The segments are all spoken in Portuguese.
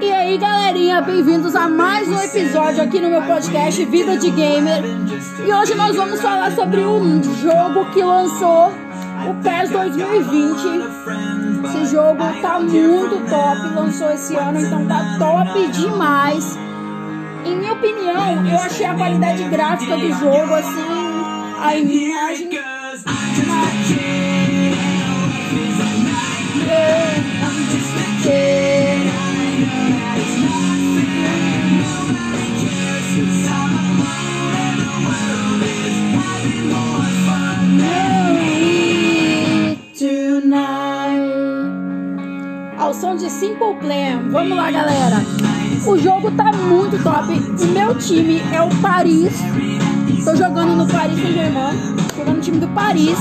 E aí, galerinha, bem-vindos a mais um episódio aqui no meu podcast Vida de Gamer. E hoje nós vamos falar sobre um jogo que lançou o PES 2020. Esse jogo tá muito top, lançou esse ano, então tá top demais. Em minha opinião, eu achei a qualidade gráfica do jogo assim, a imagem de Simple Plan. Vamos lá, galera. O jogo tá muito top. O meu time é o Paris. Tô jogando no Paris Saint-Germain. Jogando no time do Paris.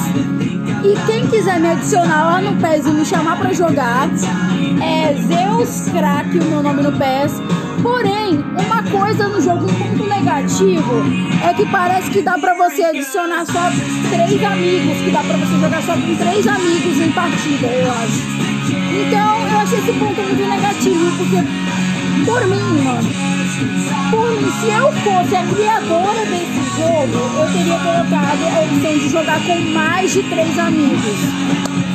E quem quiser me adicionar lá no PES e me chamar pra jogar, é Zeus Crack, o meu nome no PES. Porém, uma coisa no jogo, ponto negativo, é que parece que dá pra você adicionar só três amigos, que dá pra você jogar só com três amigos em partida, eu acho. Esse ponto muito negativo, porque por mim, mano, por mim, se eu fosse a criadora desse jogo, eu teria colocado a opção de jogar com mais de três amigos.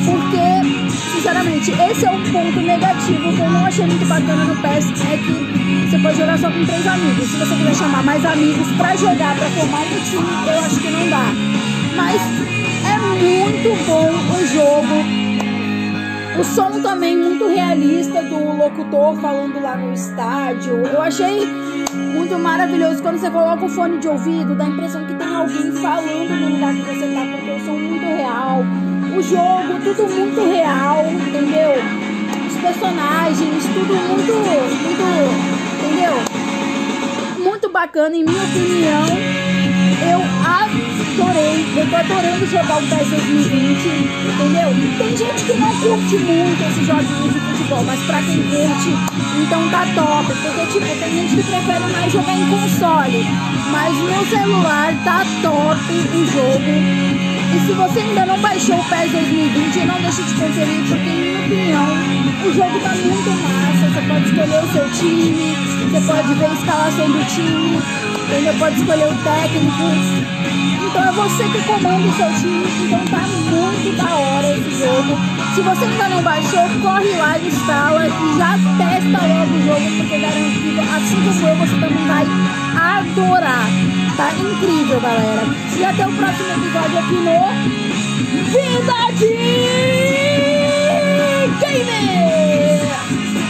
Porque, sinceramente, esse é um ponto negativo que eu não achei muito bacana no PES, é que você pode jogar só com três amigos. Se você quiser chamar mais amigos pra jogar, pra formar um time, eu acho que não dá. Mas é muito bom o jogo o som também muito realista do locutor falando lá no estádio. Eu achei muito maravilhoso quando você coloca o fone de ouvido, dá a impressão que tem alguém falando no lugar que você tá, porque o som muito real. O jogo, tudo muito real, entendeu? Os personagens, tudo muito, muito, entendeu? Muito bacana, em minha opinião. Eu adorei, eu tô adorando jogar o PES 2020, entendeu? Tem gente que não curte muito esses joguinhos de futebol, mas pra quem curte, então tá top. Porque, tipo, tem gente que prefere mais jogar em console, mas no celular tá top o jogo. E se você ainda não baixou o PES 2020, não deixe de conferir, porque, em minha opinião, o jogo tá muito massa. Você pode escolher o seu time, você pode ver a escalação do time, entendeu? Pode escolher o técnico. Então é você que comanda o seu time. Então tá muito da hora esse jogo. Se você ainda não baixou, corre lá, instala e já testa logo o jogo, porque garantido, assim como eu, você também vai adorar. Tá incrível, galera. E até o próximo episódio aqui no Vida de